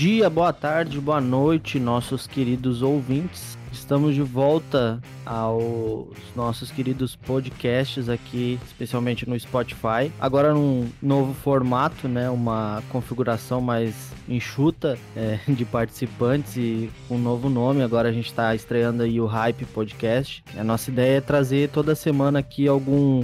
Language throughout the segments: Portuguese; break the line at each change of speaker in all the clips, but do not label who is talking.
Dia, boa tarde, boa noite, nossos queridos ouvintes. Estamos de volta aos nossos queridos podcasts aqui, especialmente no Spotify. Agora num novo formato, né? Uma configuração mais enxuta é, de participantes e um novo nome. Agora a gente está estreando aí o Hype Podcast. A nossa ideia é trazer toda semana aqui algum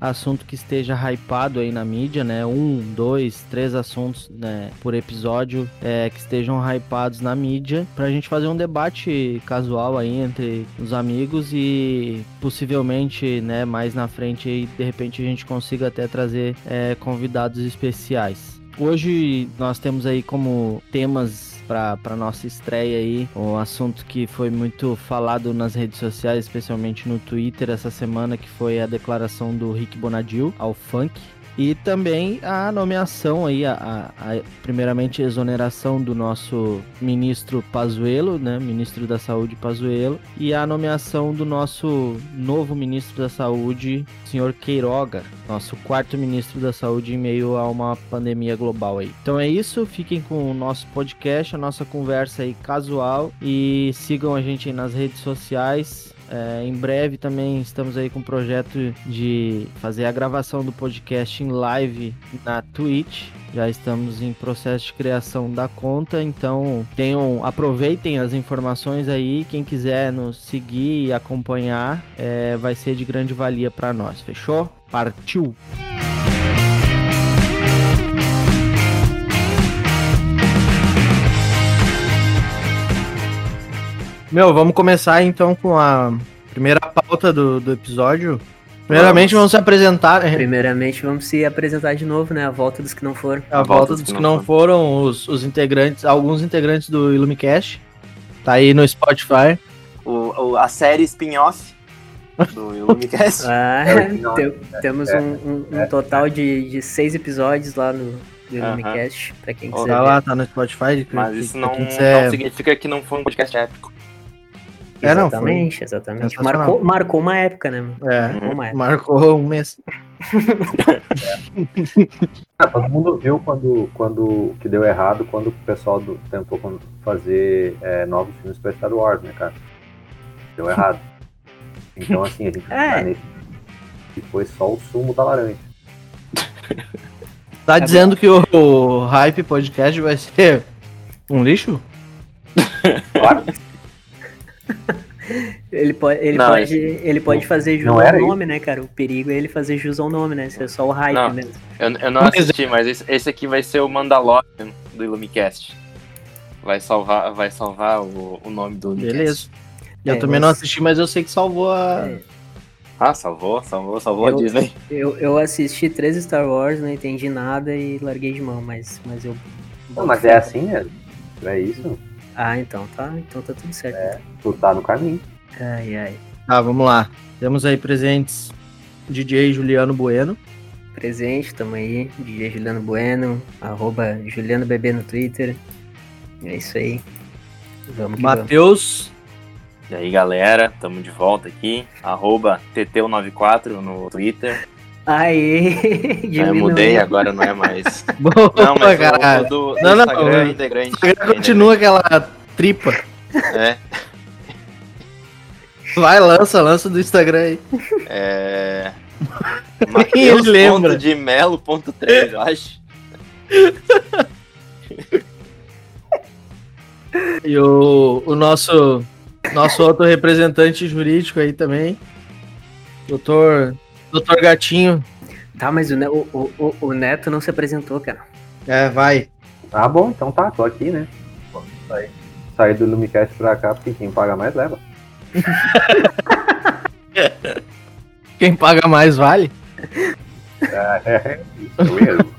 assunto que esteja hypado aí na mídia, né? Um, dois, três assuntos né, por episódio é, que estejam hypados na mídia, pra gente fazer um debate casual aí entre os amigos e possivelmente, né, mais na frente aí, de repente a gente consiga até trazer é, convidados especiais. Hoje nós temos aí como temas para nossa estreia aí, um assunto que foi muito falado nas redes sociais, especialmente no Twitter essa semana, que foi a declaração do Rick Bonadil ao funk. E também a nomeação aí, a, a, a, primeiramente a exoneração do nosso ministro Pazuello, né, ministro da Saúde Pazuello, e a nomeação do nosso novo ministro da Saúde, senhor Queiroga, nosso quarto ministro da Saúde em meio a uma pandemia global aí. Então é isso, fiquem com o nosso podcast, a nossa conversa aí casual e sigam a gente aí nas redes sociais. É, em breve também estamos aí com o projeto de fazer a gravação do podcast em live na Twitch. Já estamos em processo de criação da conta, então tenham, aproveitem as informações aí. Quem quiser nos seguir e acompanhar, é, vai ser de grande valia para nós. Fechou? Partiu! Meu, vamos começar então com a primeira pauta do, do episódio. Primeiramente vamos. vamos se apresentar. né?
Primeiramente vamos se apresentar de novo, né? A volta dos que não foram.
A, a volta, volta, dos que, que não foram, foram os, os, integrantes, alguns integrantes do Illumicast. Tá aí no Spotify.
O, o a série spin-off do Illumicast.
ah, é tem, temos um, um, um, total de, de seis episódios lá no, do Illumicast, uh -huh. pra quem quiser.
Tá lá, tá no Spotify.
Mas isso não, não significa que não foi um podcast épico.
É, não, exatamente, exatamente. Marcou, marcou uma época, né?
É, marcou, uma época. marcou um mês.
ah, todo mundo viu quando, quando que deu errado quando o pessoal do, tentou fazer é, novos filmes para Star Wars, né, cara? Deu errado. Então, assim, a gente é. tá nesse. E foi só o sumo da laranja.
Tá é dizendo bom. que o, o Hype Podcast vai ser um lixo?
Claro. ele pode, ele não, pode, ele pode fazer jus ao nome, isso. né, cara? O perigo é ele fazer jus ao nome, né? Isso é só o hype
não,
mesmo.
Eu, eu não assisti, mas esse, esse aqui vai ser o Mandalorian do Illumicast. Vai salvar, vai salvar o, o nome do
Illumicast. Beleza. Eu é, também não assisti, mas eu sei que salvou a. É.
Ah, salvou, salvou, salvou
eu,
a Disney.
Eu, eu assisti três Star Wars, não entendi nada e larguei de mão, mas, mas eu.
Não, mas é assim, né? É isso?
Ah, então tá, então tá tudo certo.
É, tu tá no caminho.
Ai, ai.
Tá, vamos lá. Temos aí presentes DJ Juliano Bueno.
Presente, tamo aí. DJ Juliano Bueno, arroba Juliano Bebê no Twitter. É isso aí.
Vamos Matheus.
E aí, galera, tamo de volta aqui. Arroba TT94 no Twitter.
Aê!
Eu mudei, agora não é mais.
Boa, não, mas caralho. Do, do não, não, Instagram não, integrante. Instagram continua aquela tripa.
É.
Vai, lança, lança do Instagram aí.
É. Mateus. lembra. de melo.3, eu acho.
E o, o nosso, nosso outro representante jurídico aí também, doutor Doutor Gatinho.
Tá, mas o, o, o, o, Neto não se apresentou, cara.
É, vai.
Ah, bom, então tá, tô aqui, né? Saí, saí do Lumicast pra cá, porque quem paga mais leva.
quem paga mais vale?
É, isso mesmo.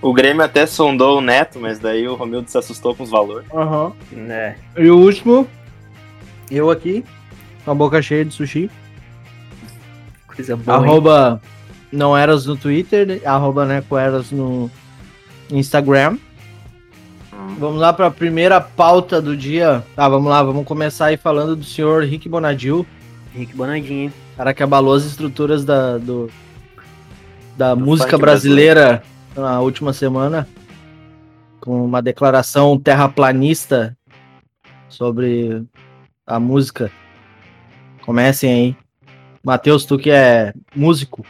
O Grêmio até sondou o Neto, mas daí o Romildo se assustou com os valores.
Aham. Uhum. É. E o último, eu aqui, com a boca cheia de sushi. Coisa boa. Arroba hein? não eras no Twitter, arroba Necoeras no Instagram. Hum. Vamos lá para a primeira pauta do dia. Tá, vamos lá, vamos começar aí falando do senhor Rick Bonadil.
Rick Bonadinho.
Cara que abalou as estruturas da, do, da do música brasileira na última semana. com uma declaração terraplanista sobre a música. Comecem aí. Matheus, tu que é músico,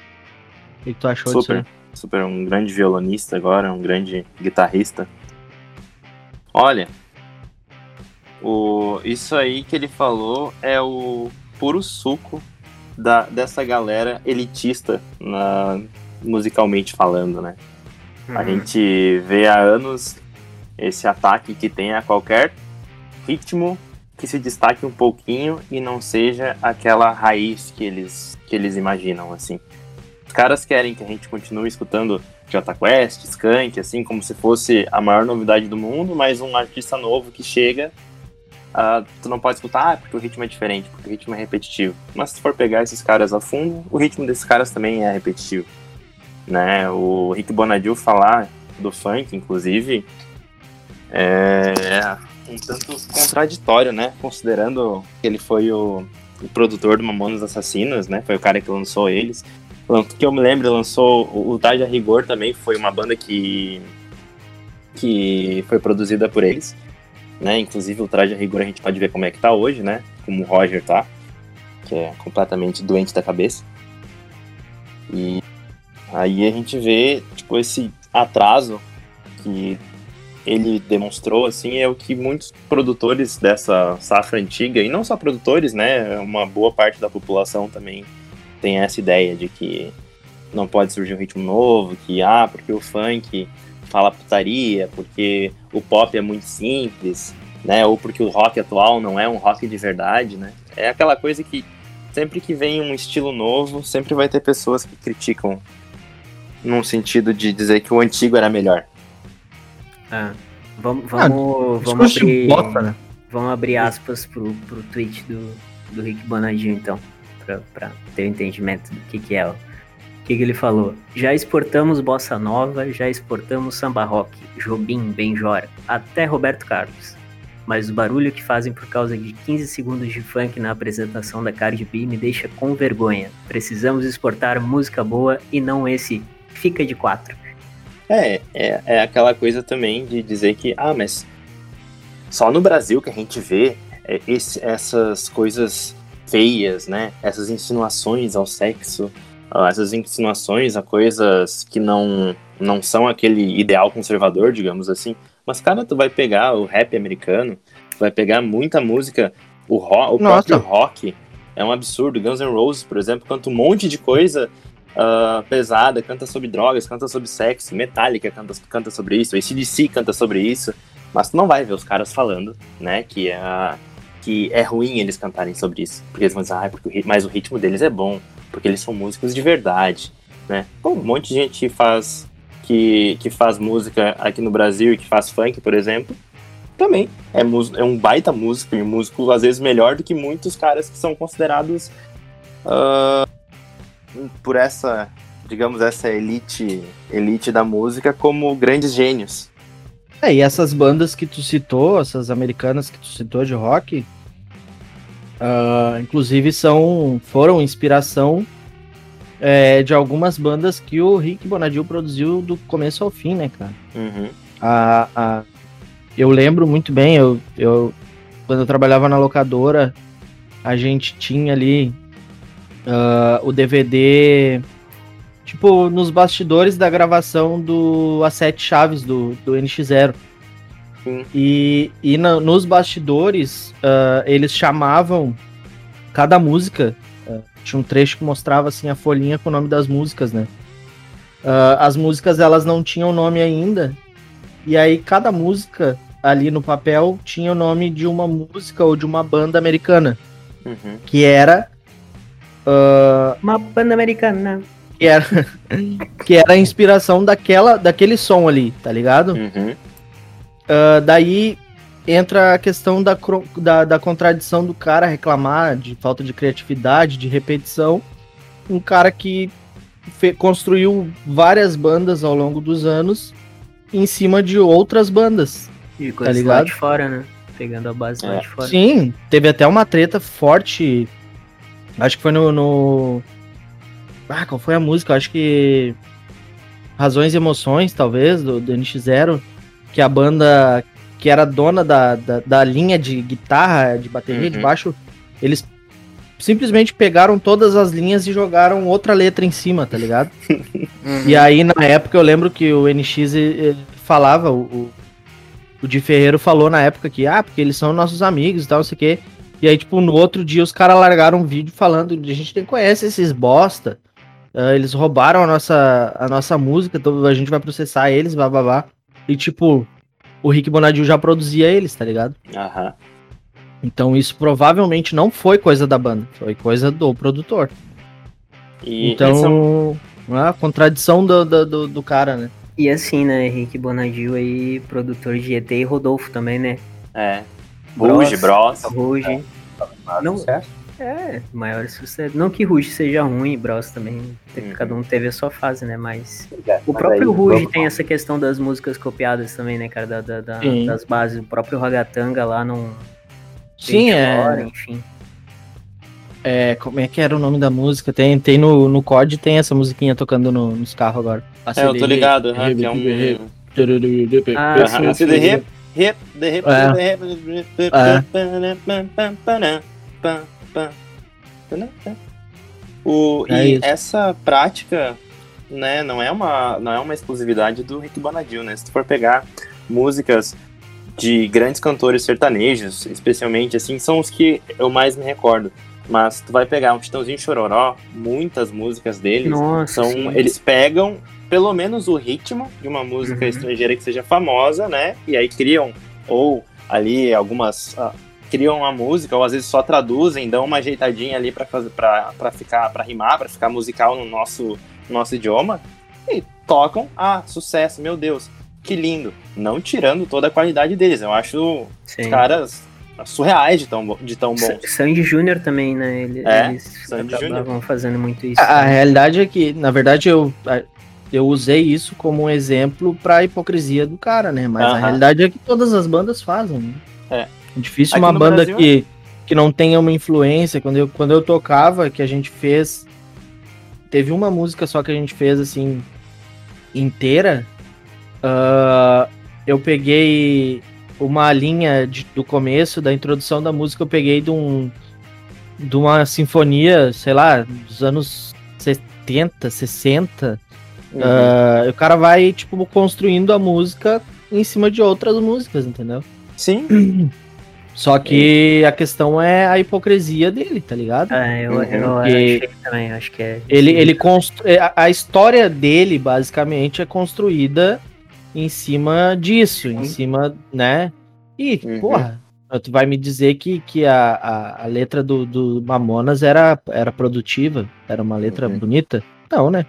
o que tu achou disso
Super,
aí?
super, um grande violonista agora, um grande guitarrista. Olha, o, isso aí que ele falou é o puro suco da, dessa galera elitista na- musicalmente falando, né? A
Uhum.
gente vê há anos esse ataque que tem a qualquer ritmo que se destaque um pouquinho e não seja aquela raiz que eles, que eles imaginam, assim. Os caras querem que a gente continue escutando Jota Quest, Skank, assim, como se fosse a maior novidade do mundo, mas um artista novo que chega, ah, tu não pode escutar ah, porque o ritmo é diferente, porque o ritmo é repetitivo. Mas se for pegar esses caras a fundo, o ritmo desses caras também é repetitivo. Né? O Rick Bonadil falar do funk, inclusive, é um tanto contraditório, né? Considerando que ele foi o, o produtor do Mamonas Assassinas, né? Foi o cara que lançou eles. Que eu me lembro, lançou o o Tarde a Rigor também, foi uma banda que que foi produzida por eles, né? Inclusive o Traje a Rigor a gente pode ver como é que tá hoje, né? Como o Roger tá, que é completamente doente da cabeça. E aí a gente vê, tipo, esse atraso que ele demonstrou, assim, é o que muitos produtores dessa safra antiga, e não só produtores, né? Uma boa parte da população também tem essa ideia de que não pode surgir um ritmo novo, que, ah, porque o funk fala putaria, porque o pop é muito simples, né? Ou porque o rock atual não é um rock de verdade, né? É aquela coisa que sempre que vem um estilo novo, sempre vai ter pessoas que criticam num sentido de dizer que o antigo era melhor.
Ah, vamos,
Ah,
vamos, vamos
Discurso de
abrir,
bosta, né?
vamos abrir aspas pro, pro tweet do, do Rick Bonadinho, então, pra, pra ter o entendimento do que que é. O que que ele falou? Já exportamos bossa nova, já exportamos samba rock, Jobim, Benjora, até Roberto Carlos. Mas o barulho que fazem por causa de 15 segundos de funk na apresentação da Cardi B me deixa com vergonha. Precisamos exportar música boa e não esse fica de quatro.
É, é, é aquela coisa também de dizer que, ah, mas só no Brasil que a gente vê é, esse- essas coisas feias, né? Essas insinuações ao sexo, essas insinuações a coisas que não, não são aquele ideal conservador, digamos assim. Mas, cara, tu vai pegar o rap americano, tu vai pegar muita música, o, ro o próprio rock é um absurdo. Guns N' Roses, por exemplo, canta um monte de coisa ah, pesada, canta sobre drogas, canta sobre sexo, Metallica canta, canta sobre isso, ACDC canta sobre isso, mas tu não vai ver os caras falando, né, que é, que é ruim eles cantarem sobre isso, porque eles vão dizer, ah, porque o mas o ritmo deles é bom, porque eles são músicos de verdade, né. Um monte de gente faz, que, que faz música aqui no Brasil e que faz funk, por exemplo, também é, é um baita músico, e um músico às vezes melhor do que muitos caras que são considerados ah, por essa, digamos, essa elite, elite da música como grandes gênios.
É, e essas bandas que tu citou, essas americanas que tu citou de rock, ah, inclusive são foram inspiração é, de algumas bandas que o Rick Bonadil produziu do começo ao fim, né, cara?
Uhum.
A, a- eu lembro muito bem, eu, eu quando eu trabalhava na locadora, a gente tinha ali ah, o DVD, tipo, nos bastidores da gravação do As Sete Chaves do, do NX0.
Sim.
E, e na- nos bastidores, ah, eles chamavam cada música, ah, tinha um trecho que mostrava assim a folhinha com o nome das músicas, né? As músicas elas não tinham nome ainda, e aí cada música ali no papel tinha o nome de uma música ou de uma banda americana,
Uhum.
que era ah,
Uma banda americana.
que era que era a inspiração daquela daquele som ali, tá ligado?
Uhum.
Ah, daí entra a questão da, da, da contradição do cara reclamar de falta de criatividade, de repetição. Um cara que construiu várias bandas ao longo dos anos em cima de outras bandas.
E
Tá
coisa lá
ligado?
de fora, né? Pegando a base lá
É.
de fora.
Sim, teve até uma treta forte. Acho que foi no. no... Ah, qual foi a música? Acho que. Razões e Emoções, talvez, do, do NX0. que a banda que era dona da, da, da linha de guitarra, de bateria, de
Uhum.
baixo, eles simplesmente pegaram todas as linhas e jogaram outra letra em cima, tá ligado? E aí, na época, eu lembro que o NX eh, falava, o, o, o Di Ferreiro falou na época que, ah, porque eles são nossos amigos e tal, não sei o quê. E aí, tipo, no outro dia os caras largaram um vídeo falando, a gente nem conhece esses bosta. ah, eles roubaram a nossa, a nossa música, então a gente vai processar eles, blá blá blá. E tipo, o Rick Bonadil já produzia eles, tá ligado?
Aham.
Então isso provavelmente não foi coisa da banda, foi coisa do produtor.
E esse é um-
Então, a contradição do, do, do, do cara, né?
E assim, né, Henrique Bonadil aí, produtor de ET e Rodolfo também, né?
É. Ruge, Bros.
Ruge. Não-
Sucesso.
É, maior sucesso. Não que Ruge seja ruim, Bros também.
Uhum.
Cada um teve a sua fase, né? Mas.
É,
O
mas
próprio
aí,
Ruge tem essa questão das músicas copiadas também, né, cara? Da, da- da- das bases. O próprio Ragatanga lá não.
Sim, é,
Enfim.
é. Como é que era o nome da música? Tem, tem no, no COD, tem essa musiquinha tocando no- nos carros agora.
É, eu tô ligado, aham, que é um.
Ah,
Aham,
sim,
assim,
sim.
the hip, hip, the hip,
É.
the hip, O,
É
e
isso.
essa prática, né, não é uma, não é uma exclusividade do Rick Bonadil, né? Se tu for pegar músicas de grandes cantores sertanejos, especialmente assim, são os que eu mais me recordo. Mas tu vai pegar um Titãozinho Chororó, muitas músicas deles
Nossa,
são,
sim.
eles pegam pelo menos o ritmo de uma música
Uhum.
estrangeira que seja famosa, né? E aí criam ou ali algumas ah, criam uma música ou às vezes só traduzem, dão uma ajeitadinha ali para fazer para ficar para rimar, para ficar musical no nosso nosso idioma e tocam, ah, sucesso, meu Deus, que lindo. Não tirando toda a qualidade deles, eu acho
Sim.
os caras surreais de tão de tão bons.
Sa- Sandy Júnior também, né? Ele,
É,
eles
Sandy
acabavam fazendo muito isso.
A, a realidade é que, na verdade, eu, a- eu usei isso como um exemplo pra hipocrisia do cara, né? Mas a realidade é que todas as bandas fazem. Né?
É.
Difícil
Aqui
uma banda
Brasil,
que, que não tenha uma influência. Quando eu, quando eu tocava, que a gente fez. Teve uma música só que a gente fez assim inteira. ah, eu peguei uma linha de- do começo, da introdução da música, eu peguei de um. De uma sinfonia, sei lá, dos anos 70, 60.
Uhum.
Ah, o cara vai, tipo, construindo a música em cima de outras músicas, entendeu?
Sim,
Só que a questão é a hipocrisia dele, tá ligado?
Ah, eu, eu achei também, acho que é.
Ele, ele constru... é, a- a história dele, basicamente, é construída em cima disso, em cima, né? E,
Uhum.
porra, tu vai me dizer que, que a, a, a letra do, do Mamonas era, era produtiva? Era uma letra
Uhum.
bonita? Não, né?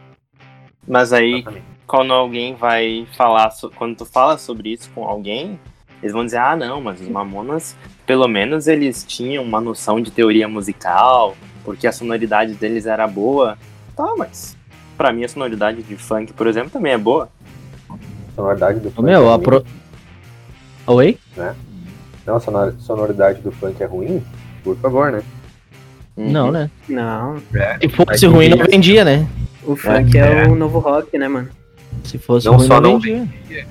Mas aí
Exatamente.
quando alguém vai falar, so- quando tu fala sobre isso com alguém, eles vão dizer, ah, não, mas os Mamonas, pelo menos eles tinham uma noção de teoria musical, porque a sonoridade deles era boa. Tá, mas pra mim a sonoridade de funk, por exemplo, também é boa.
Sonoridade do funk
Meu,
é
a
ruim.
pro... Oi?
Não, a sonor- sonoridade do funk é ruim? Por favor, né?
Uhum.
Não, né?
Não,
Se fosse ruim, não vendia, né?
O funk é, o novo rock, né, mano?
Se fosse
Não
ruim,
só
não
não
vendia.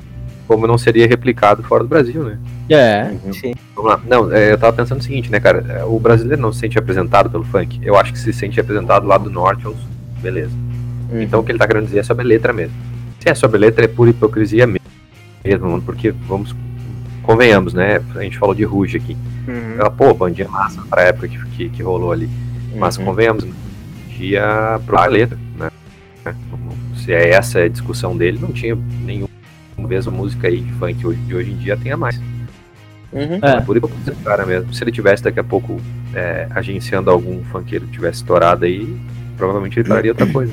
Como não seria replicado fora do Brasil, né?
É.
Uhum.
Sim.
Vamos lá. Não, é, eu tava pensando o seguinte, né, cara? É, O brasileiro não se sente representado pelo funk. Eu acho que se sente representado lá do norte, ou beleza.
Uhum.
Então o que ele tá querendo dizer é sobre a letra mesmo. Se é sobre a letra, é pura hipocrisia mesmo, mano, porque vamos. Convenhamos, né? A gente falou de Ruge aqui.
Uhum.
Ela, pô, bandinha massa pra época que, que, que rolou ali. Mas
Uhum.
convenhamos, né? Tinha a letra, né? Se é essa a discussão dele, não tinha nenhum mesmo música aí de funk hoje, de hoje em dia tenha mais.
Uhum.
É.
É. Por hipocrisia do cara mesmo. Se ele tivesse daqui a pouco é, agenciando algum funkeiro que tivesse estourado aí, provavelmente ele faria outra coisa.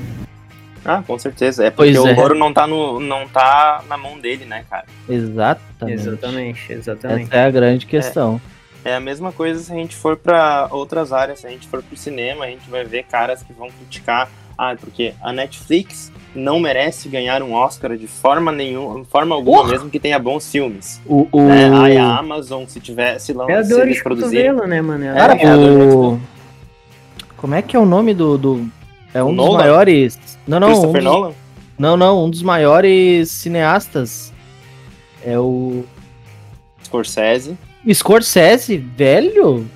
Ah, com certeza. É porque
Pois
o
é.
ouro não tá, no, não tá na mão dele, né, cara?
Exatamente.
Exatamente, exatamente.
Essa é a grande questão.
É a mesma coisa se a gente for pra outras áreas, se a gente for pro cinema, a gente vai ver caras que vão criticar, ah, porque a Netflix não merece ganhar um Oscar de forma nenhuma, forma alguma,
Porra!
mesmo que tenha bons filmes.
O, o...
Né? Aí a Amazon, se tiver, se, lan-
É a
se eles produzirem.
né, mano? É a
Cara,
é,
o... Como é que é o nome do... do... É um
O
dos
Nolan?
maiores... Não, não, um
Christopher
dos...
Nolan?
não, não, um dos maiores cineastas é o
Scorsese.
Scorsese, velho.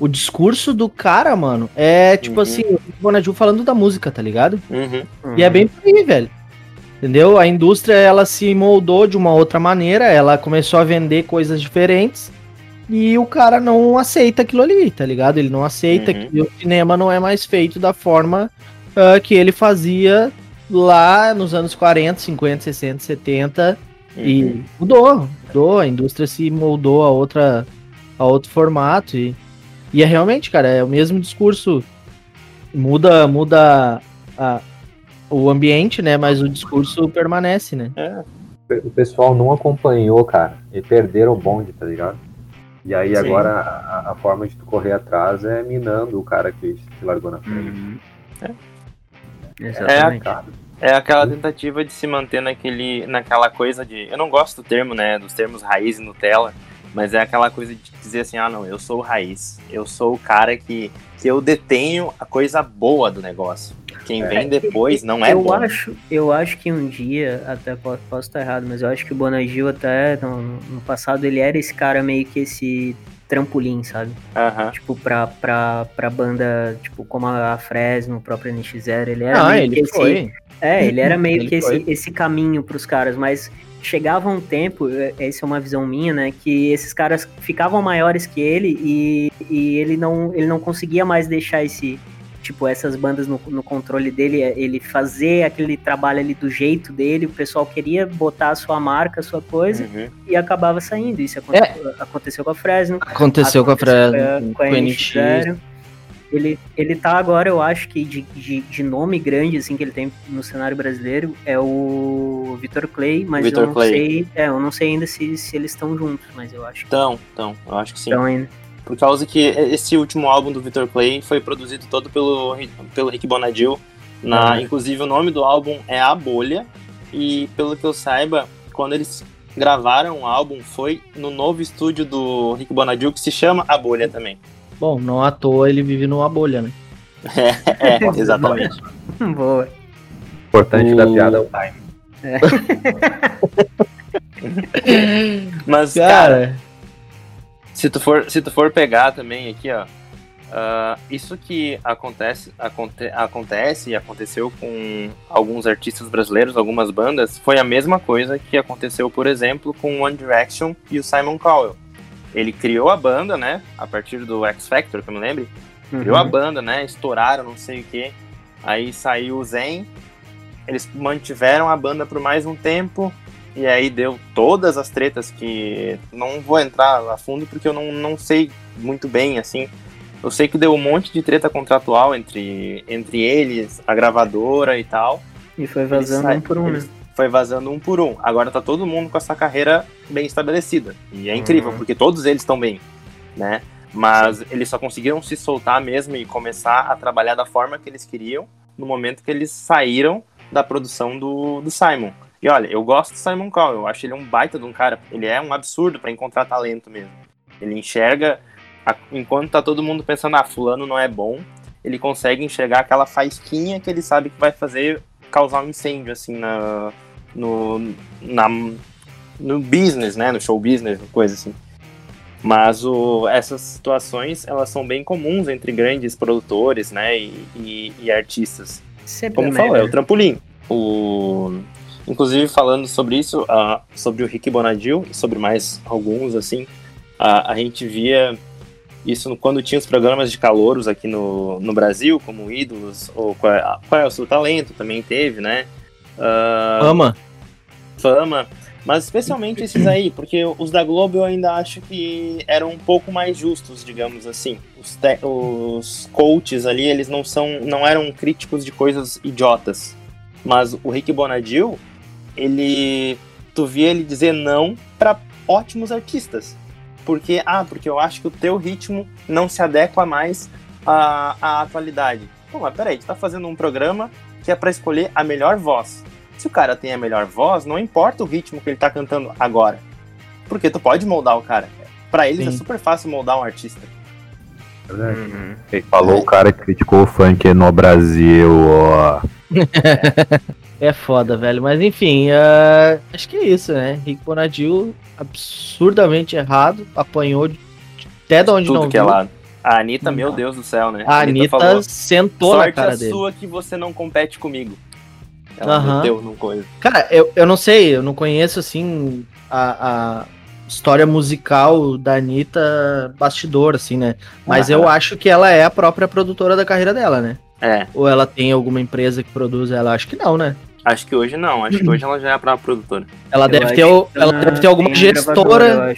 O discurso do cara, mano, é tipo
Uhum.
assim, o Bonadil falando da música, tá ligado?
Uhum.
E é bem por aí, velho. Entendeu? A indústria ela se moldou de uma outra maneira, ela começou a vender coisas diferentes e o cara não aceita aquilo ali, tá ligado? Ele não aceita
Uhum.
que o cinema não é mais feito da forma ah, que ele fazia lá nos anos 40, 50, 60, 70
Uhum.
e mudou, mudou, a indústria se moldou a outra a outro formato e, e é realmente, cara, é o mesmo discurso. Muda, muda a- o ambiente, né, mas o discurso permanece, né?
É.
O pessoal não acompanhou, cara, e perderam o bonde, tá ligado? E aí
Sim.
agora a, a forma de tu correr atrás é minando o cara que se largou na frente.
Uhum.
É.
Exatamente.
Cara,
É aquela tentativa de se manter naquele, naquela coisa de. Eu não gosto do termo, né? Dos termos raiz e Nutella, mas é aquela coisa de dizer assim: ah, não, eu sou o raiz. Eu sou o cara que, que eu detenho a coisa boa do negócio. Quem vem depois não é
eu
bom.
acho, eu acho que um dia, até posso, posso estar errado, mas eu acho que o Bonagil até no, no passado ele era esse cara meio que esse trampolim, sabe?
Aham.
Tipo, pra, pra, pra banda, tipo, como a Fresno, o próprio NX0, ele era
Ah,
meio que
ele
esse,
foi.
É, ele era meio
Ele
que esse, esse caminho pros caras, mas chegava um tempo, é- essa é uma visão minha, né, que esses caras ficavam maiores que ele e, e ele, não, ele não conseguia mais deixar esse, tipo, essas bandas no, no controle dele, é, ele fazer aquele trabalho ali do jeito dele, o pessoal queria botar a sua marca, a sua coisa,
Uhum.
e acabava saindo. Isso aconte- aconteceu com a Fresno,
Aconteceu com a Fresno,
com a-
com a NX.
NX0. Ele, ele tá agora, eu acho que de, de, de nome grande, assim, que ele tem no cenário brasileiro, é o Vitor Clay, mas
Vitor
eu não
Clay.
sei. É, eu não sei ainda se, se eles estão juntos, mas eu acho que
Então, então, eu acho que sim.
estão ainda.
Por causa que esse último álbum do Victor Clay foi produzido todo pelo, pelo Rick Bonadil. Na,
Ah.
Inclusive o nome do álbum é A Bolha. E pelo que eu saiba, quando eles gravaram o álbum, foi no novo estúdio do Rick Bonadil, que se chama A Bolha também.
Bom, não à toa ele vive numa bolha, né?
É, exatamente.
Boa.
o importante
O-
da piada é o time.
Mas, cara,
Cara,
se tu for, se tu for pegar também aqui, ó. ah, isso que acontece, aconte, acontece e aconteceu com alguns artistas brasileiros, algumas bandas, foi a mesma coisa que aconteceu, por exemplo, com One Direction e o Simon Cowell. Ele criou a banda, né? A partir do X Factor, que eu me lembro. Criou a
Uhum.
banda, né? Estouraram, não sei o que. Aí saiu o Zen. Eles mantiveram a banda por mais um tempo. E aí deu todas as tretas que. Não vou entrar a fundo porque eu não, não sei muito bem, assim. Eu sei que deu um monte de treta contratual entre, entre eles, a gravadora e tal.
E foi
Eles
vazando
sa-
um por um, né?
Foi vazando um por um. Agora tá todo mundo com essa carreira bem estabelecida. E é incrível,
Uhum.
porque todos eles estão bem, né? Mas eles só conseguiram se soltar mesmo e começar a trabalhar da forma que eles queriam no momento que eles saíram da produção do, do Simon. E olha, eu gosto do Simon Cowell, eu acho ele um baita de um cara. Ele é um absurdo pra encontrar talento mesmo. Ele enxerga, a- enquanto tá todo mundo pensando, ah, fulano não é bom, ele consegue enxergar aquela faísquinha que ele sabe que vai fazer causar um incêndio, assim, na, no, na, no business, né, no show business, coisa assim. Mas o, essas situações, elas são bem comuns entre grandes produtores, né, e, e- e artistas.
Sempre
Como
é
falou, é o trampolim. O... Inclusive, falando sobre isso, ah, sobre o Rick Bonadil e sobre mais alguns, assim, a, a gente via isso quando tinha os programas de calouros aqui no, no Brasil, como Ídolos, ou qual é, qual é o seu talento, também teve, né? Ah,
ama.
fama, mas especialmente esses aí, porque os da Globo eu ainda acho que eram um pouco mais justos, digamos assim. Os, os coaches ali, eles não são, não eram críticos de coisas idiotas. Mas o Rick Bonadil, ele, tu via ele dizer não para ótimos artistas, porque ah, porque eu acho que o teu ritmo não se adequa mais à, à atualidade. Pô, mas peraí, tu tá fazendo um programa que é para escolher a melhor voz. Se o cara tem a melhor voz, não importa o ritmo que ele tá cantando agora. Porque tu pode moldar o cara. Pra eles é
Sim.
super fácil moldar um artista.
Verdade.
Uhum.
Ele falou o cara que criticou o funk no Brasil, ó.
É foda, velho. Mas enfim, uh, acho que é isso, né? Rick Bonadil, absurdamente errado, apanhou de- até de onde
Tudo
não
que é
viu.
A Anitta, meu Deus do céu, né?
A Anitta
falou,
sentou na
sorte
cara
a
dele.
sua que você não compete comigo. Ela
Aham.
meteu num coisa.
Cara, eu, eu não sei, eu não conheço assim a, a história musical da Anitta bastidor, assim, né? Mas
Aham.
eu acho que ela é a própria produtora da carreira dela, né?
É,
Ou ela tem alguma empresa que produz ela? Acho que não, né?
acho que hoje não. Acho que hoje ela já é a própria produtora.
Ela
Eu
deve ter, ela deve ter alguma gestora.
eu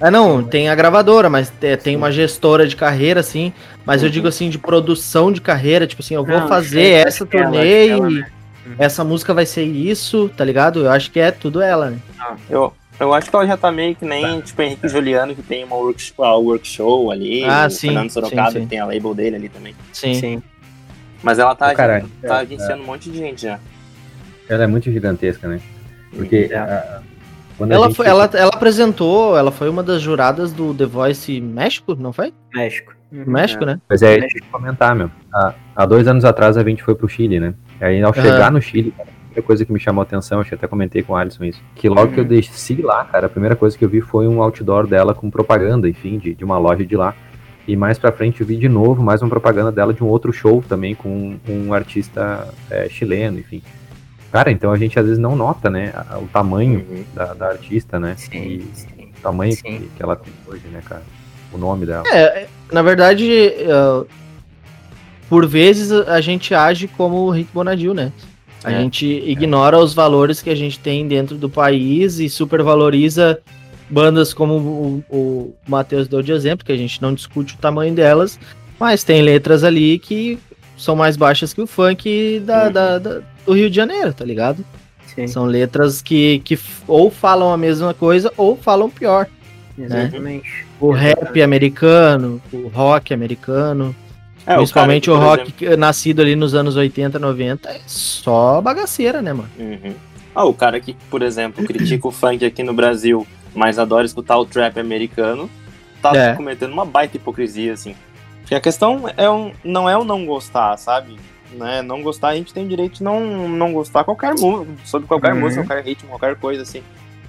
Ah, não, tem a gravadora, mas te- tem uma gestora de carreira, assim. Mas eu
Uhum.
digo assim, de produção de carreira, tipo assim, eu vou
Não,
fazer essa
ela,
turnê
ela,
e
né?
essa música vai ser isso, tá ligado? Eu acho que é tudo ela, né?
Eu, eu acho que ela já tá meio que nem, tipo, Henrique e Juliano, que tem uma work, a workshow ali.
Ah,
o
sim,
Fernando Sorocaba,
sim, sim.
que tem a label dele ali também.
Sim.
Sim.
Mas ela tá,
Ô, caralho,
tá
é,
agenciando um monte de gente já.
Ela é muito gigantesca, né? Porque
É.
a- quando
Ela,
gente-
foi, ela, ela apresentou, ela foi uma das juradas do The Voice México, não foi?
México. Uhum.
México, né?
Mas é isso que eu ia comentar, meu. Há, há dois anos atrás a gente foi pro Chile, né? E aí ao chegar no Chile, cara, a primeira coisa que me chamou a atenção, acho que até comentei com o Alisson isso, que logo que eu desci lá, cara, a primeira coisa que eu vi foi um outdoor dela com propaganda, enfim, de, de uma loja de lá. E mais pra frente eu vi de novo mais uma propaganda dela de um outro show também com um, artista é, chileno, enfim. Cara, então a gente às vezes não nota, né, o tamanho
Uhum.
da, da artista, né?
Sim,
E
sim.
o tamanho
Sim.
que, que ela tem hoje, né, cara? O nome dela.
É, é, na verdade, é, por vezes a gente age como o Rick Bonadil, né? A
É.
gente ignora os valores que a gente tem dentro do país e supervaloriza bandas como o, o Matheus deu de exemplo, que a gente não discute o tamanho delas, mas tem letras ali que são mais baixas que o funk da,
Uhum.
da- da- do Rio de Janeiro, tá ligado?
Sim.
São letras que, que ou falam a mesma coisa ou falam pior.
Exatamente.
O rap americano, o rock americano,
É,
principalmente o,
cara por
rock que- nascido ali nos anos 80, 90, é só bagaceira, né, mano?
Uhum. Ah, o cara que, por exemplo, critica o funk aqui no Brasil, mas adora escutar o trap americano, tá
É.
cometendo uma baita hipocrisia, assim. Porque a questão é um, não é o não gostar, sabe? Né? Não gostar, a gente tem o direito de não, não gostar qualquer música, sobre qualquer
Uhum.
música, qualquer ritmo, qualquer coisa, assim.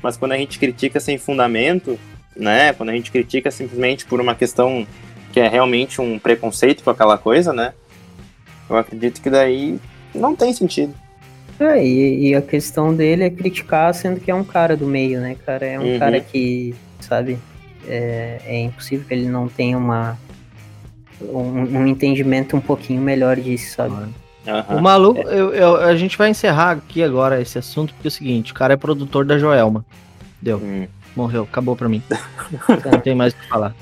Mas quando a gente critica sem fundamento, né? Quando a gente critica simplesmente por uma questão que é realmente um preconceito com aquela coisa, né? Eu acredito que daí não tem sentido.
É, e, e a questão dele é criticar, sendo que é um cara do meio, né, cara? É um
Uhum.
cara que, sabe, é, é impossível que ele não tenha uma um, um entendimento um pouquinho melhor disso, sabe?
Aham.
O maluco, eu- eu- a gente vai encerrar aqui agora esse assunto, porque é o seguinte, o cara é produtor da Joelma. Deu,
Hum.
morreu, acabou pra mim. Não tem mais o que falar.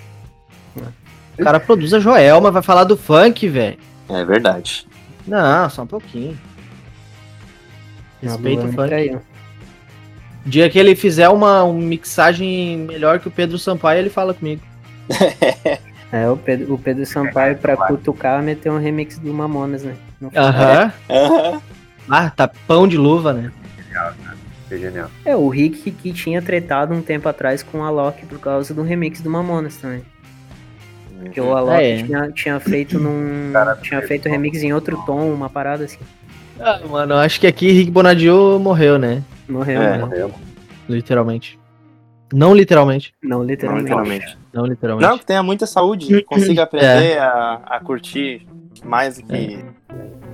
O cara produz a Joelma, vai falar do funk, velho.
É verdade.
Não, só um pouquinho. Respeita o funk.
traiu.
Dia que ele fizer uma, uma mixagem melhor que o Pedro Sampaio, ele fala comigo.
É, o Pedro, o Pedro Sampaio, pra cutucar, meteu um remix do Mamonas, né? No
Aham. Ah, tá pão de luva, né?
Foi genial.
É, o Rick que tinha tretado um tempo atrás com a Alok por causa do remix do Mamonas também. Porque o Alok
É.
tinha, tinha feito num. tinha feito remix em outro tom, uma parada assim.
Ah, mano, acho que aqui Rick Bonadio morreu, né?
Morreu,
É.
né?
Morreu.
Literalmente. Não literalmente.
Não,
Não,
literalmente.
Não literalmente.
Não, que tenha muita saúde consiga aprender a, a curtir mais do que.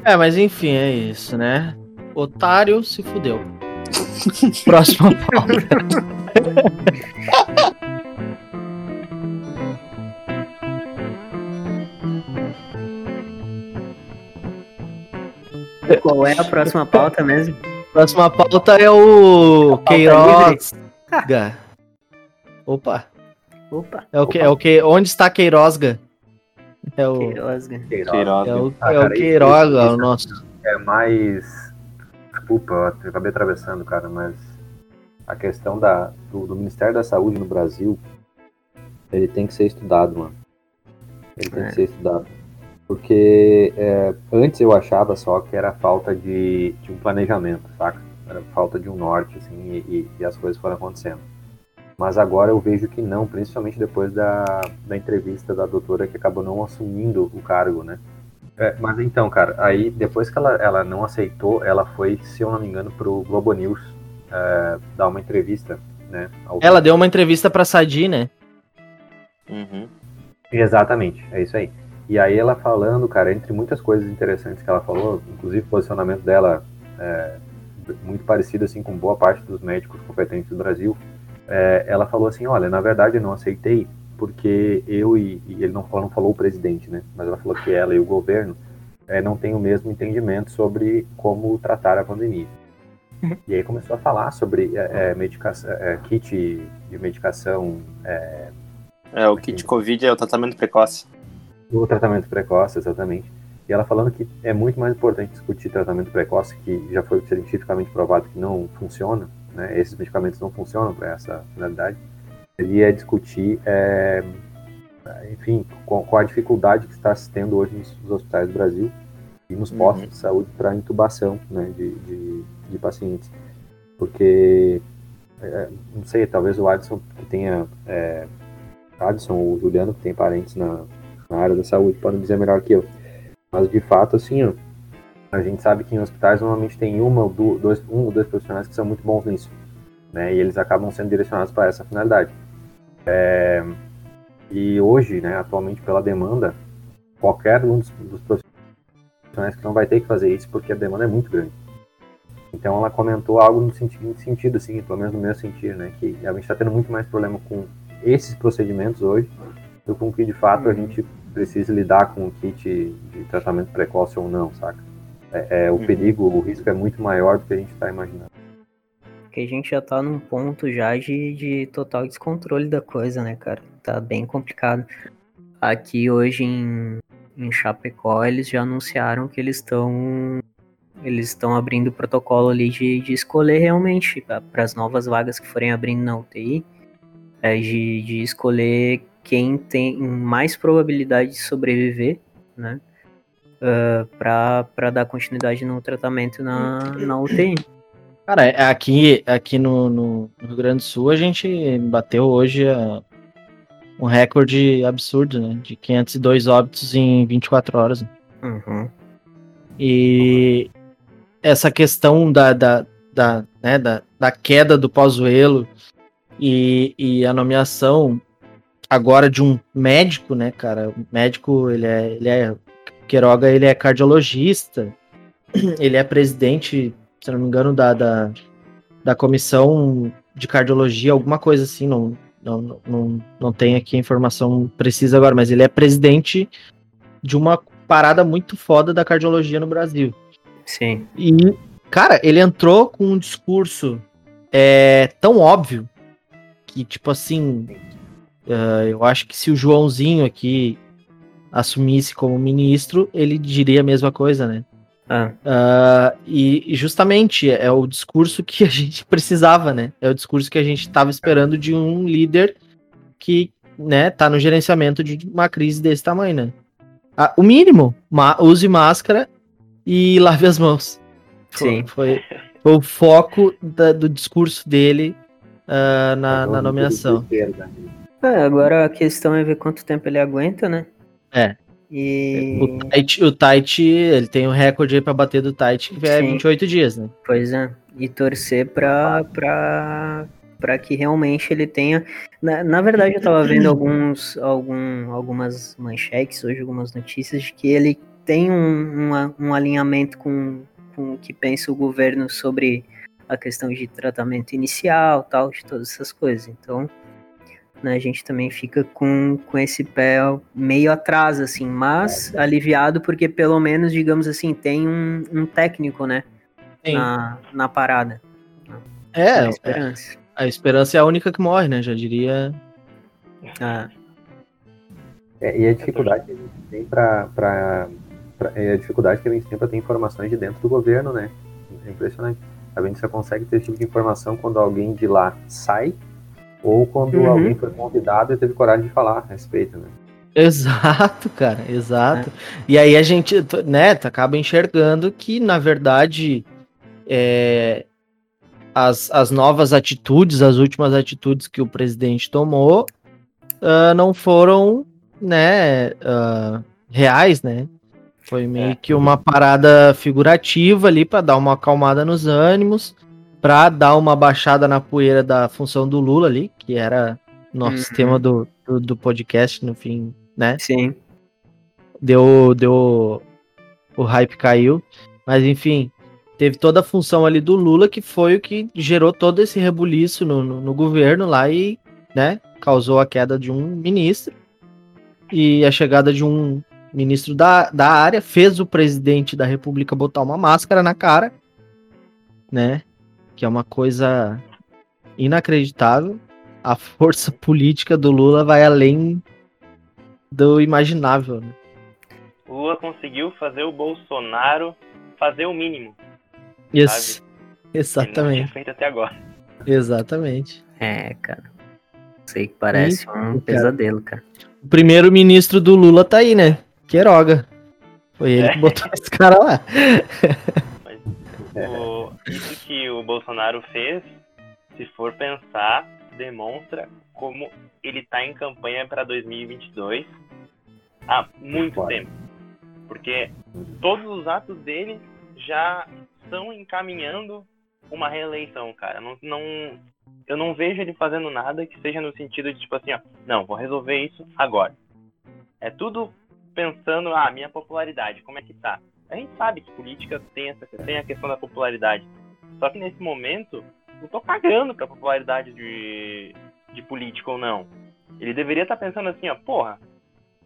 É, mas enfim, é isso, né? Otário se fudeu. Próxima pauta.
Qual é a próxima pauta mesmo?
Próxima pauta é o
pauta
Queirosga. Opa,
Opa,
é o que? É o que? Onde está Queirosga? É o,
Queirosga.
Queiroz.
é o,
Ah,
é o
cara, isso-
Queiroga,
isso-
o nosso.
É mais. Desculpa, eu acabei atravessando, cara, mas a questão da, do, do Ministério da Saúde no Brasil, ele tem que ser estudado, mano. Ele tem
É.
que ser estudado. Porque é, antes eu achava só que era falta de, de um planejamento, saca? Era falta de um norte, assim, e, e- e as coisas foram acontecendo. Mas agora eu vejo que não, principalmente depois da, da entrevista da doutora que acabou não assumindo o cargo, né? É, mas então, cara, aí depois que ela, ela não aceitou, ela foi, se eu não me engano, pro Globo News é, dar uma entrevista, né? ao
Ela deu uma entrevista pra Sadi, né?
Uhum.
Exatamente, é isso aí. E aí ela falando, cara, entre muitas coisas interessantes que ela falou, inclusive o posicionamento dela é, muito parecido assim com boa parte dos médicos competentes do Brasil, é, ela falou assim, olha, na verdade eu não aceitei porque eu e, e ele não falou, não falou o presidente, né? Mas ela falou que ela e o governo é, não têm o mesmo entendimento sobre como tratar a pandemia. E aí começou a falar sobre é, é, medicação, é, kit de medicação, é,
É, o kit Covid é o tratamento precoce.
o tratamento precoce, exatamente. E ela falando que é muito mais importante discutir tratamento precoce, que já foi cientificamente provado que não funciona, né? Esses medicamentos não funcionam para essa finalidade. Ele ia discutir, é, enfim, com, com a dificuldade que está se tendo hoje nos, hospitais do Brasil e nos
Uhum.
postos de saúde para intubação né, de, de, de pacientes. Porque, é, não sei, talvez o Adson que tenha, é, Adson ou o Juliano que tem parentes na, na área da saúde podem dizer melhor que eu. Mas de fato, assim, ó, a gente sabe que em hospitais normalmente tem uma ou dois, um ou dois profissionais que são muito bons nisso, né? E eles acabam sendo direcionados para essa finalidade. É, e hoje, né, atualmente pela demanda, qualquer um dos, dos profissionais que não vai ter que fazer isso porque a demanda é muito grande. Então ela comentou algo no sentido, sentido assim, pelo menos no meu sentido, né, que a gente está tendo muito mais problema com esses procedimentos hoje do que com que de fato a gente precisa lidar com o kit de tratamento precoce ou não, saca? É, é, o
Uhum.
perigo, o risco é muito maior do que a gente está imaginando.
Porque a gente já tá num ponto já de, de total descontrole da coisa, né, cara? Tá bem complicado. Aqui hoje em, em Chapecó, eles já anunciaram que eles estão eles estão abrindo o protocolo ali de, de escolher realmente para as novas vagas que forem abrindo na UTI, é de, de escolher quem tem mais probabilidade de sobreviver, né? Para dar continuidade no tratamento na, na UTI.
Cara, é- aqui, aqui no, no Rio Grande do Sul a gente bateu hoje ah, um recorde absurdo, né? De 502 óbitos em 24 horas. né?
Uhum.
E essa questão da, da, da, né, da, da queda do Pozuelo e, e a nomeação agora de um médico, né, cara? O médico, ele é, ele é. Queiroga, ele é cardiologista, ele é presidente, se não me engano, da, da, da comissão de cardiologia, alguma coisa assim, não, não, não, não tem aqui a informação precisa agora, mas ele é presidente de uma parada muito foda da cardiologia no Brasil.
Sim.
E, cara, ele entrou com um discurso é, tão óbvio que, tipo assim, ah, eu acho que se o Joãozinho aqui assumisse como ministro, ele diria a mesma coisa, né?
Ah,
Ah, e, e justamente é o discurso que a gente precisava, né? É o discurso que a gente estava esperando de um líder que, né, tá no gerenciamento de uma crise desse tamanho, né? Ah, o mínimo, use máscara e lave as mãos. Foi,
Sim.
foi, foi o foco da- do discurso dele ah, na, na nomeação.
né?
é, agora a questão é ver quanto tempo ele aguenta, né?
É.
E.
O Tite, o Tite, ele tem o recorde aí pra bater do Tite, que é
Sim.
28 dias, né?
Pois é. E torcer pra, pra, pra que realmente ele tenha. Na, na verdade, eu tava vendo alguns, algum, algumas manchetes hoje, algumas notícias de que ele tem um, uma- um alinhamento com, com o que pensa o governo sobre a questão de tratamento inicial, tal, de todas essas coisas. Então, né, a gente também fica com, com esse pé meio atrás, assim, mas aliviado porque pelo menos, digamos assim, tem um, um técnico, né? na, na parada.
É,
na
é,
esperança.
a esperança é a única que morre, né? Já diria.
Ah,
É, e a dificuldade que a gente tem pra, pra, pra- é a dificuldade que a gente tem pra ter informações de dentro do governo, né? É impressionante. A gente só consegue ter esse tipo de informação quando alguém de lá sai ou quando
Uhum.
alguém foi convidado e teve coragem de falar a respeito, né?
Exato, cara, exato. E aí a gente, né, acaba enxergando que, na verdade, é, as, as novas atitudes, as últimas atitudes que o presidente tomou, ah, não foram, né, ah, reais, né? Foi meio que uma parada figurativa ali pra dar uma acalmada nos ânimos, pra dar uma baixada na poeira da função do Lula ali, que era nosso
Uhum.
tema do, do, do podcast no fim, né?
Sim.
Deu, deu. O hype caiu. Mas enfim, teve toda a função ali do Lula, que foi o que gerou todo esse rebuliço no, no, no governo lá e, né, causou a queda de um ministro e a chegada de um ministro da, da área, fez o presidente da república botar uma máscara na cara, né, que é uma coisa inacreditável. A força política do Lula vai além do imaginável, né?
O Lula conseguiu fazer o Bolsonaro fazer o mínimo.
Isso.
Tinha
Exatamente,
feito até agora.
exatamente.
É, cara. Sei que parece um
cara.
pesadelo, cara.
O primeiro ministro do Lula tá aí, né? Queiroga. Foi ele
É.
que botou esse cara lá.
Mas o- isso que o Bolsonaro fez, se for pensar, demonstra como ele tá em campanha para 2022 há muito tempo. Porque todos os atos dele já estão encaminhando uma reeleição, cara. Não, não, eu não vejo ele fazendo nada que seja no sentido de, tipo assim, ó, não, vou resolver isso agora. É tudo pensando, ah, minha popularidade, como é que tá? A gente sabe que política tem, essa, tem a questão da popularidade. Só que nesse momento, eu tô cagando pra popularidade de, de político ou não. Ele deveria estar pensando assim, ó, porra,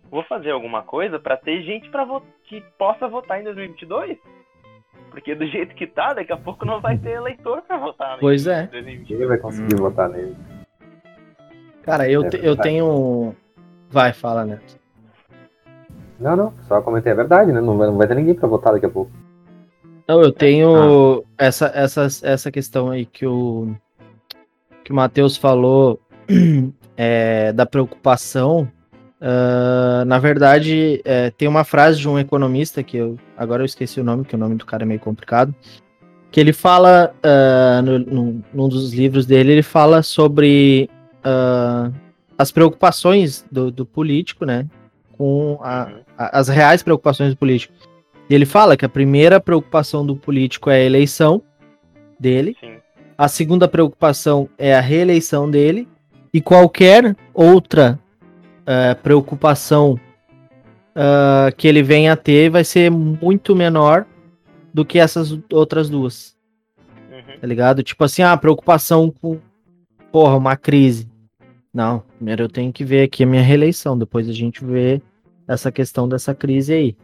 vou fazer alguma coisa pra ter gente pra que possa votar em 2022. Porque do jeito que tá, daqui a pouco não vai ter eleitor pra votar em
Pois é.
2022.
Ninguém vai conseguir
Hum.
votar nele.
Cara, eu,
É
te- eu tenho. Vai, fala, Neto.
Não, não, só comentei a verdade, né? Não vai, não vai ter ninguém pra votar daqui a pouco.
Não, eu tenho essa, essa, essa questão aí que o, que o Matheus falou é, da preocupação. ah, na verdade, é, tem uma frase de um economista que eu agora eu esqueci o nome, que o nome do cara é meio complicado. Que ele fala ah, no, no- num dos livros dele, ele fala sobre ah, as preocupações do, do político, né? Com a,
Uhum.
a- as reais preocupações do político. Ele fala que a primeira preocupação do político é a eleição dele,
Sim.
a segunda preocupação é a reeleição dele, e qualquer outra eh, preocupação ah, que ele venha a ter vai ser muito menor do que essas outras duas,
Uhum.
tá ligado? Tipo assim, ah, preocupação com, porra, uma crise. Não, primeiro eu tenho que ver aqui a minha reeleição, depois a gente vê essa questão dessa crise aí.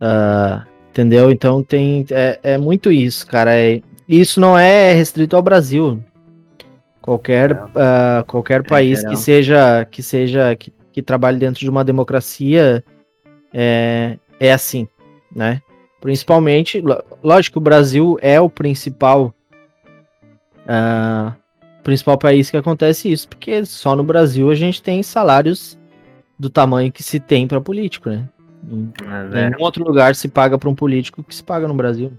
Ah, entendeu? Então tem é, é muito isso, cara. É- isso não é restrito ao Brasil. Qualquer, ah, qualquer país
geral.
que seja que seja que, que trabalhe dentro de uma democracia é, é assim, né? Principalmente, lógico, o Brasil é o principal ah, principal país que acontece isso, porque só no Brasil a gente tem salários do tamanho que se tem para político, né? Em
é,
nenhum outro lugar se paga para um político que se paga no Brasil.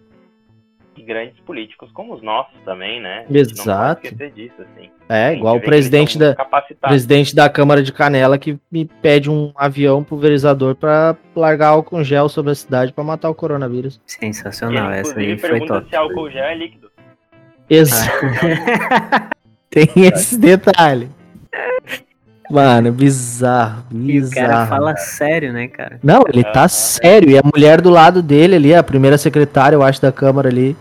E grandes políticos como os nossos também, né?
Exato.
disso, assim.
É, igual o presidente da presidente da Câmara de Canela que me pede um avião pulverizador para largar álcool em gel sobre a cidade para matar o coronavírus.
E
sensacional.
ele,
Essa aí foi
pergunta
top.
se álcool gel é líquido.
Exato. Tem esse detalhe. Mano, bizarro,
E o
bizarro.
cara fala sério, né, cara?
Não, ele tá
Aham.
sério. E a mulher do lado dele ali, a primeira secretária, eu acho, da Câmara ali,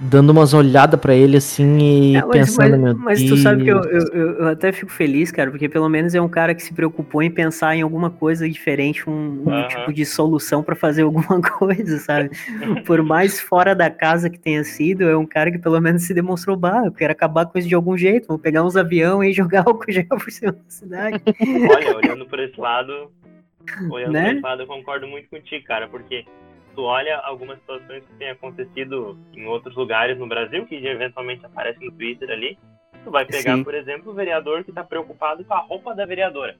dando umas olhadas pra ele assim e
É, mas,
pensando,
mas-
meu
mas tu sabe que eu, eu, eu- até fico feliz, cara, porque pelo menos é um cara que se preocupou em pensar em alguma coisa diferente, um, um tipo de solução pra fazer alguma coisa, sabe? Por mais fora da casa que tenha sido, é um cara que pelo menos se demonstrou, bah, eu quero acabar com isso de algum jeito, vou pegar uns aviões e jogar álcool gel por cima da cidade.
Olha, olhando por esse lado, olhando
Né?
por esse lado, eu concordo muito contigo, cara, porque tu olha algumas situações que têm acontecido em outros lugares no Brasil, que eventualmente aparecem no Twitter ali, tu vai pegar,
Sim.
por exemplo, o vereador que tá preocupado com a roupa da vereadora.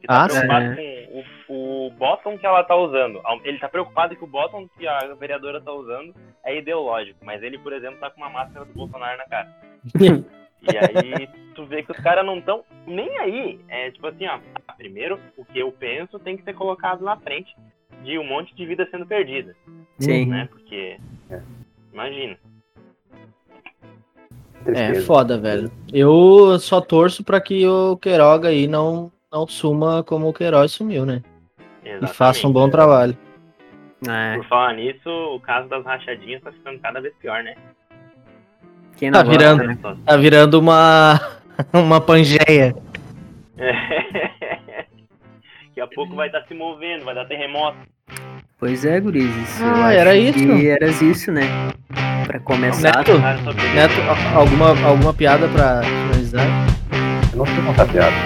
Que tá
Ah, sim.
preocupado com o, o bottom que ela tá usando. Ele tá preocupado que o bottom que a vereadora tá usando é ideológico, mas ele, por exemplo, tá com uma máscara do Bolsonaro na cara. E aí tu vê que os caras não estão nem aí. É tipo assim, ó, primeiro o que eu penso tem que ser colocado na frente de um monte de vida sendo perdida,
Sim.
né? Porque.
É.
Imagina.
É
Tristeza.
foda, velho. Eu só torço pra que o Queiroga aí não, não suma como o Queiroz sumiu, né? E
Exatamente.
faça um bom trabalho.
É.
Por falar nisso, o caso das rachadinhas tá ficando cada vez pior, né?
Quem não
Tá
gosta,
virando.
né?
Tá virando uma, uma pangeia.
Daqui a pouco vai estar se movendo, vai dar terremoto.
Pois é, gurizes.
Ah, era isso?
Que era isso, né? Pra começar.
Neto. Neto, alguma, alguma piada pra finalizar?
Eu não sei contar piada.